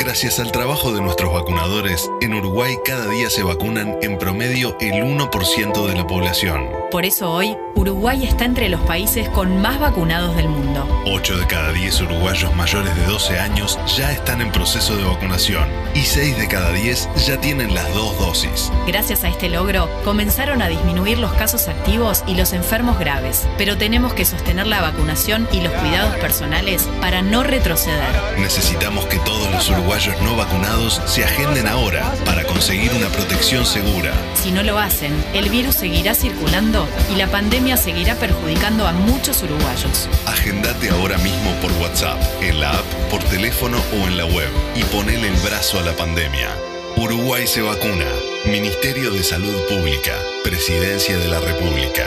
Gracias al trabajo de nuestros vacunadores, en Uruguay cada día se vacunan en promedio el 1% de la población. Por eso hoy, Uruguay está entre los países con más vacunados del mundo. 8 de cada 10 uruguayos mayores de 12 años ya están en proceso de vacunación y 6 de cada 10 ya tienen las dos dosis. Gracias a este logro, comenzaron a disminuir los casos activos y los enfermos graves, pero tenemos que sostener la vacunación y los cuidados personales para no retroceder. Necesitamos que todos los uruguayos no vacunados se agenden ahora para conseguir una protección segura. Si no lo hacen, el virus seguirá circulando y la pandemia seguirá perjudicando a muchos uruguayos. Agendate ahora mismo por WhatsApp, en la app, por teléfono o en la web y ponele el brazo a la pandemia. Uruguay se vacuna. Ministerio de Salud Pública. Presidencia de la República.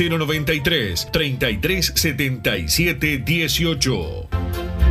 093 33 77 18.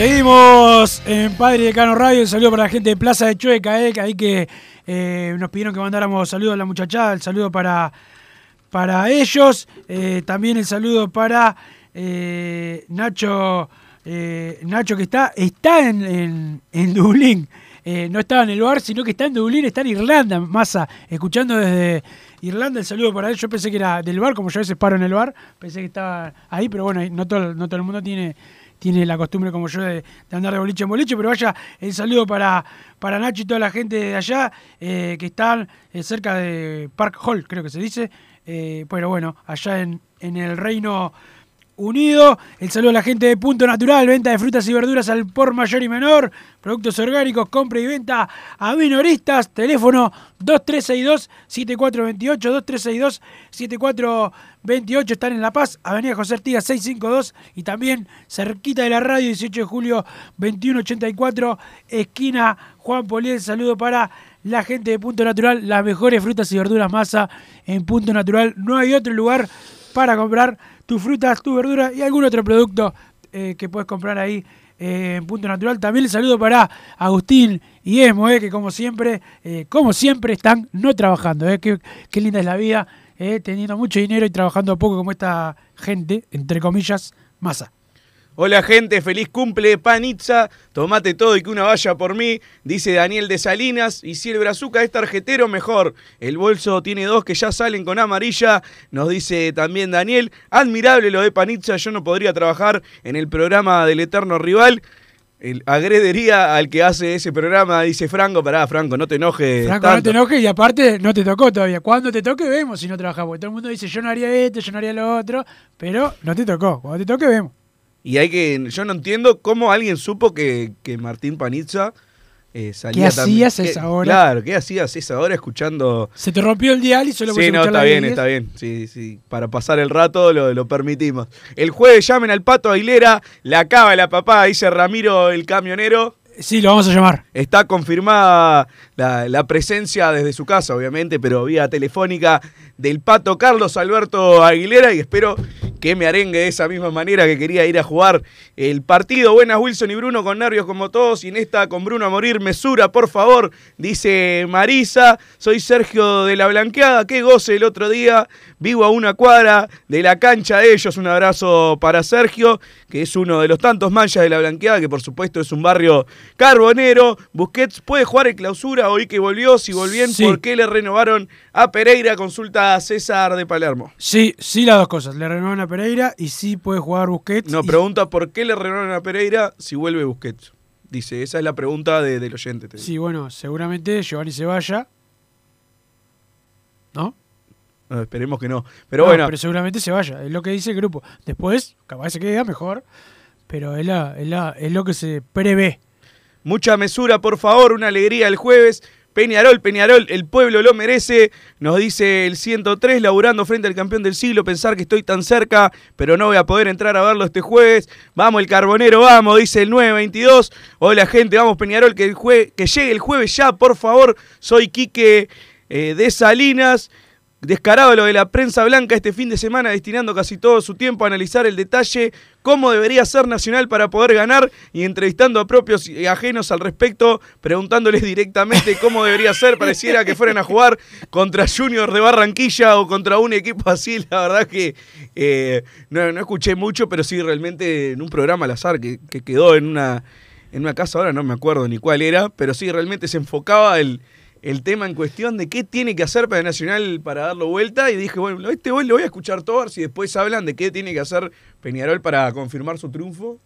Seguimos en Padre de Cano Radio. Un saludo para la gente de Plaza de Chueca, eh, ahí que eh, nos pidieron que mandáramos saludos a la muchachada. El saludo para, para ellos. Eh, también el saludo para eh, Nacho. Nacho que está, está en, en, en Dublín. eh, no estaba en el bar, sino que está en Dublín, está en Irlanda, Massa, escuchando desde Irlanda el saludo para él. Yo pensé que era del bar, como yo a veces paro en el bar, pensé que estaba ahí, pero bueno, no todo, no todo el mundo tiene tiene la costumbre como yo de, andar de boliche en boliche, pero vaya el saludo para, para Nacho y toda la gente de allá que están cerca de Park Hall, creo que se dice, pero bueno, allá en, en el Reino Unido. El saludo a la gente de Punto Natural, venta de frutas y verduras al por mayor y menor, productos orgánicos, compra y venta a minoristas. Teléfono 2362-7428, 2362-7428. Están en La Paz, Avenida José Artigas 652 y también cerquita de la radio, 18 de julio 2184, esquina Juan Poliel. Saludo para la gente de Punto Natural, las mejores frutas y verduras masa en Punto Natural. No hay otro lugar para comprar tus frutas, tu verdura y algún otro producto eh, que puedes comprar ahí eh, en Punto Natural. También el saludo para Agustín y Emo, eh, que como siempre, como siempre están no trabajando. Qué, qué, linda es la vida, teniendo mucho dinero y trabajando poco como esta gente, entre comillas, masa. Hola gente, feliz cumple, panizza, tomate todo y que una vaya por mí, dice Daniel de Salinas, y si el brazuca es tarjetero, mejor. El bolso tiene dos que ya salen con amarilla, nos dice también Daniel. Admirable lo de panizza, yo no podría trabajar en el programa del eterno rival. El, agredería al que hace ese programa, dice Franco, pará, Franco, no te enojes. Franco, no te enojes y aparte no te tocó todavía. Cuando te toque, vemos si no trabajamos. Todo el mundo dice, yo no haría esto, yo no haría lo otro, pero no te tocó. Cuando te toque, vemos. Y hay que. Yo no entiendo cómo alguien supo que, que Martín Panizza eh, salía ¿Qué hacías a esa hora? Claro, ¿qué hacías esa hora escuchando. Se te rompió el dial y solo Sí, no, está bien, está bien. Sí, sí. Para pasar el rato lo, lo, permitimos. El jueves llamen al Pato Aguilera, la acaba la papá, dice Ramiro el camionero. Sí, lo vamos a llamar. Está confirmada la, la, presencia desde su casa, obviamente, pero vía telefónica del pato Carlos Alberto Aguilera y espero que me arengue de esa misma manera que quería ir a jugar el partido. Buenas Wilson y Bruno con nervios como todos y en esta con Bruno a morir mesura, por favor, dice Marisa. Soy Sergio de la Blanqueada, qué goce el otro día, vivo a una cuadra de la cancha de ellos. Un abrazo para Sergio, que es uno de los tantos manchas de la Blanqueada, que por supuesto es un barrio carbonero. Busquets puede jugar en clausura hoy que volvió, si volvían, ¿por qué le renovaron a Pereira? Consulta a César de Palermo. Sí, sí, las dos cosas. Le renovaron a Pereira y sí puede jugar Busquets. No, pregunta por qué le renovaron a Pereira si vuelve Busquets. Dice, esa es la pregunta de, del oyente. Sí, bueno, seguramente Giovanni se vaya. ¿No? esperemos que no. Pero bueno. Pero seguramente se vaya. Es lo que dice el grupo. Después, capaz se queda mejor. Pero es, la, es, la, es lo que se prevé. Mucha mesura, por favor. Una alegría el jueves. Peñarol, Peñarol, el pueblo lo merece, nos dice el 103, laburando frente al campeón del siglo, pensar que estoy tan cerca, pero no voy a poder entrar a verlo este jueves. Vamos el carbonero, vamos, dice el 922. Hola gente, vamos Peñarol, que, llegue el jueves ya, por favor. Soy Quique eh, de Salinas. Descarado lo de la prensa blanca este fin de semana, destinando casi todo su tiempo a analizar el detalle, cómo debería ser Nacional para poder ganar y entrevistando a propios y ajenos al respecto, preguntándoles directamente cómo debería ser. Pareciera que fueran a jugar contra Junior de Barranquilla o contra un equipo así. La verdad que eh, no, escuché mucho, pero sí realmente en un programa al azar que, que quedó en una, en una casa, ahora no me acuerdo ni cuál era, pero sí realmente se enfocaba el el tema en cuestión de qué tiene que hacer para Nacional para darlo vuelta y dije, bueno, este hoy lo voy a escuar todo, si después hablan de qué tiene que hacer Peñarol para confirmar su triunfo.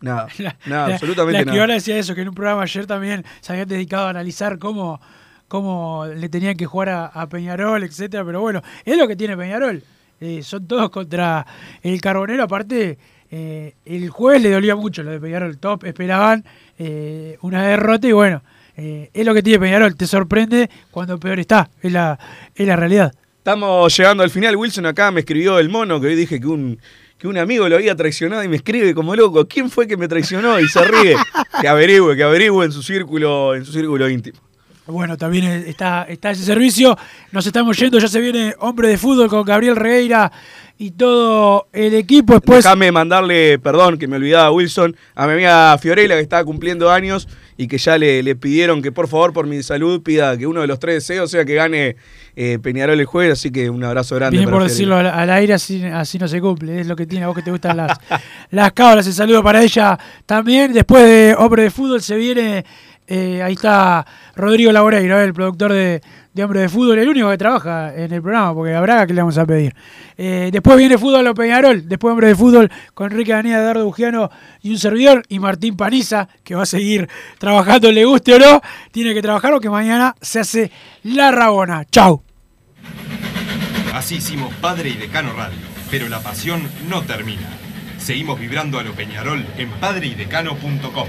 Nada, *laughs* nada, absolutamente nada. La decía eso, que en un programa ayer también se había dedicado a analizar cómo, cómo le tenían que jugar a, Peñarol, etcétera, pero bueno, es lo que tiene Peñarol. Eh, son todos contra el Carbonero, aparte eh, el jueves le dolía mucho lo de Peñarol top, esperaban eh, una derrota y bueno, eh, es lo que tiene Peñarol, te sorprende cuando peor está, es la, es la realidad. Estamos llegando al final, Wilson acá me escribió el mono, que hoy dije que un, que un amigo lo había traicionado y me escribe como loco, ¿quién fue que me traicionó? Y se ríe, que averigüe, que averigüe en su círculo, en su círculo íntimo. Bueno, también está, está ese servicio. Nos estamos yendo, ya se viene Hombre de Fútbol con Gabriel Regueira y todo el equipo. Después... Déjame mandarle, perdón, que me olvidaba Wilson, a mi amiga Fiorella que estaba cumpliendo años y que ya le, le, pidieron que por favor por mi salud pida que uno de los tres deseos sea que gane eh, Peñarol el jueves, así que un abrazo grande. Bien por decirlo al, aire, así, así, no se cumple, es lo que tiene a vos que te gustan las, las cabras. El saludo para ella también. Después de Hombre de Fútbol se viene Eh, ahí está Rodrigo Laboreiro, el productor de, de Hombre de Fútbol, el único que trabaja en el programa, porque Braga, ¿qué le vamos a pedir? Eh, después viene Fútbol a Peñarol, después Hombre de Fútbol con Enrique Daniel, Eduardo Bugiano y un servidor, y Martín Paniza, que va a seguir trabajando, le guste o no, tiene que trabajar porque mañana se hace la Rabona. Chau. Así hicimos Padre y Decano Radio, pero la pasión no termina. Seguimos vibrando a lo Peñarol en padreidecano.com.